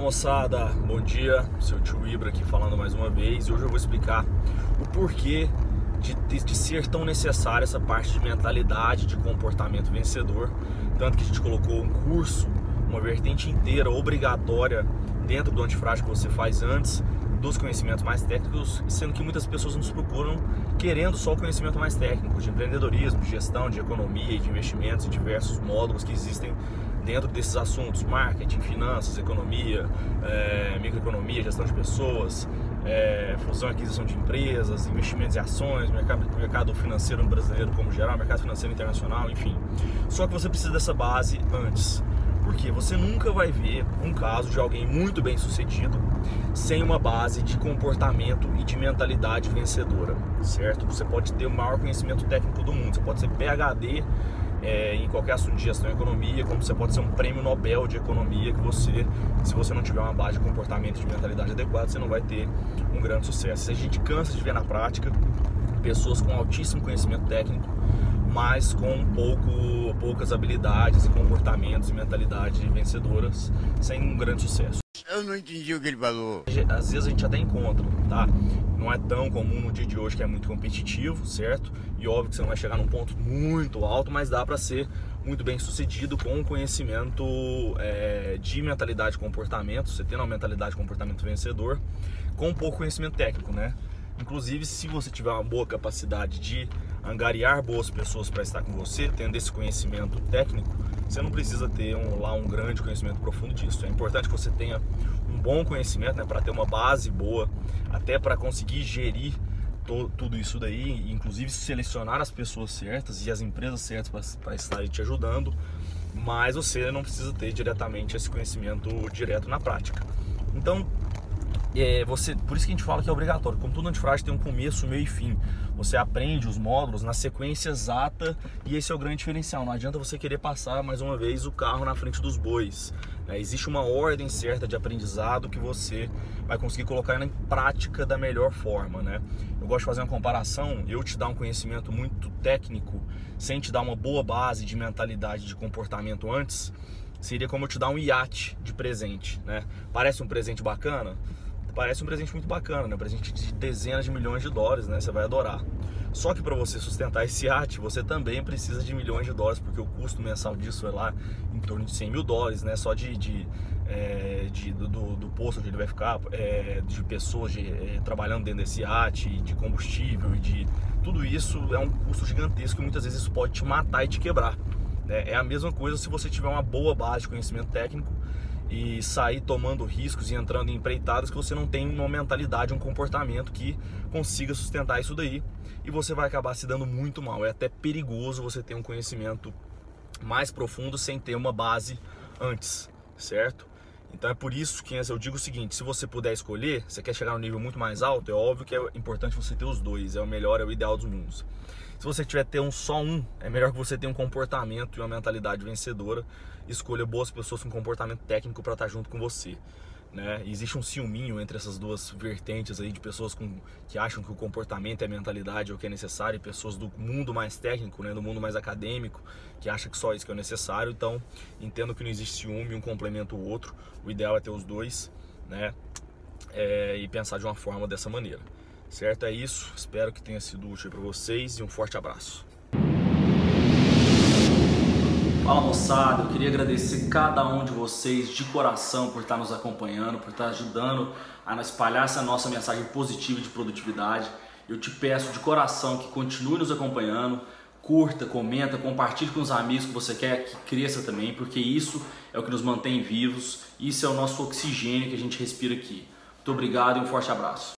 Moçada, bom dia, seu tio Ibra aqui falando mais uma vez e hoje eu vou explicar o porquê de, de, de, ser tão necessária essa parte de mentalidade, de comportamento vencedor. Tanto que a gente colocou um curso, uma vertente inteira obrigatória dentro do antifrágil que você faz antes dos conhecimentos mais técnicos, sendo que muitas pessoas nos procuram querendo só o conhecimento mais técnico de empreendedorismo, de gestão, de economia e de investimentos diversos módulos que existem dentro desses assuntos: marketing, finanças, economia, é, microeconomia, gestão de pessoas, é, fusão e aquisição de empresas, investimentos em ações, mercado, mercado financeiro brasileiro como geral, mercado financeiro internacional, enfim. Só que você precisa dessa base antes. Porque você nunca vai ver um caso de alguém muito bem sucedido sem uma base de comportamento e de mentalidade vencedora, certo? Você pode ter o maior conhecimento técnico do mundo, você pode ser PhD é, em qualquer assunto de gestão e economia, como você pode ser um prêmio Nobel de economia, que você, se você não tiver uma base de comportamento e de mentalidade adequada, você não vai ter um grande sucesso. A gente cansa de ver na prática pessoas com altíssimo conhecimento técnico mas com pouco, poucas habilidades e comportamentos e mentalidade vencedoras, sem um grande sucesso. Eu não entendi o que ele falou. Às vezes a gente até encontra, tá? Não é tão comum no dia de hoje que é muito competitivo, certo? E óbvio que você não vai chegar num ponto muito alto, mas dá para ser muito bem sucedido com um conhecimento é, de mentalidade e comportamento, você tendo uma mentalidade e comportamento vencedor, com pouco conhecimento técnico, né? Inclusive, se você tiver uma boa capacidade de angariar boas pessoas para estar com você, tendo esse conhecimento técnico, você não precisa ter um, lá um grande conhecimento profundo disso. É importante que você tenha um bom conhecimento né, para ter uma base boa, até para conseguir gerir tudo isso daí, inclusive selecionar as pessoas certas e as empresas certas para estarem te ajudando, mas você não precisa ter diretamente esse conhecimento direto na prática. Então, é, você, por isso que a gente fala que é obrigatório. Como tudo antifrágil tem um começo, meio e fim. Você aprende os módulos na sequência exata e esse é o grande diferencial. Não adianta você querer passar mais uma vez o carro na frente dos bois. É, existe uma ordem certa de aprendizado que você vai conseguir colocar em prática da melhor forma. Né? Eu gosto de fazer uma comparação. Eu te dar um conhecimento muito técnico sem te dar uma boa base de mentalidade, de comportamento antes, seria como eu te dar um iate de presente. Né? Parece um presente bacana? Parece um presente muito bacana, né? Um presente de dezenas de milhões de dólares, né? Você vai adorar. Só que para você sustentar esse iate, você também precisa de milhões de dólares, porque o custo mensal disso é lá em torno de 100 mil dólares, né? Só de, de, é, de do, do, posto onde ele vai ficar, é, de pessoas de, é, trabalhando dentro desse iate, de combustível de tudo isso é um custo gigantesco e muitas vezes isso pode te matar e te quebrar. Né? É a mesma coisa se você tiver uma boa base de conhecimento técnico e sair tomando riscos e entrando em empreitadas que você não tem uma mentalidade, um comportamento que consiga sustentar isso daí e você vai acabar se dando muito mal. É até perigoso você ter um conhecimento mais profundo sem ter uma base antes, certo? Então é por isso que eu digo o seguinte: se você puder escolher, você quer chegar a um nível muito mais alto, é óbvio que é importante você ter os dois, é o melhor, é o ideal dos mundos. Se você tiver ter um só um, é melhor que você tenha um comportamento e uma mentalidade vencedora. Escolha boas pessoas com comportamento técnico para estar tá junto com você. Né? Existe um ciúminho entre essas duas vertentes aí de pessoas com, que acham que o comportamento é mentalidade o que é necessário e pessoas do mundo mais técnico, né? do mundo mais acadêmico, que acham que só isso que é necessário. Então, entendo que não existe ciúme, um complementa o outro. O ideal é ter os dois, né? É, e pensar de uma forma dessa maneira. Certo? É isso. Espero que tenha sido útil para vocês e um forte abraço. Fala moçada, eu queria agradecer cada um de vocês de coração por estar nos acompanhando, por estar ajudando a espalhar essa nossa mensagem positiva de produtividade. Eu te peço de coração que continue nos acompanhando, curta, comenta, compartilhe com os amigos que você quer que cresça também, porque isso é o que nos mantém vivos, isso é o nosso oxigênio que a gente respira aqui. Muito obrigado e um forte abraço.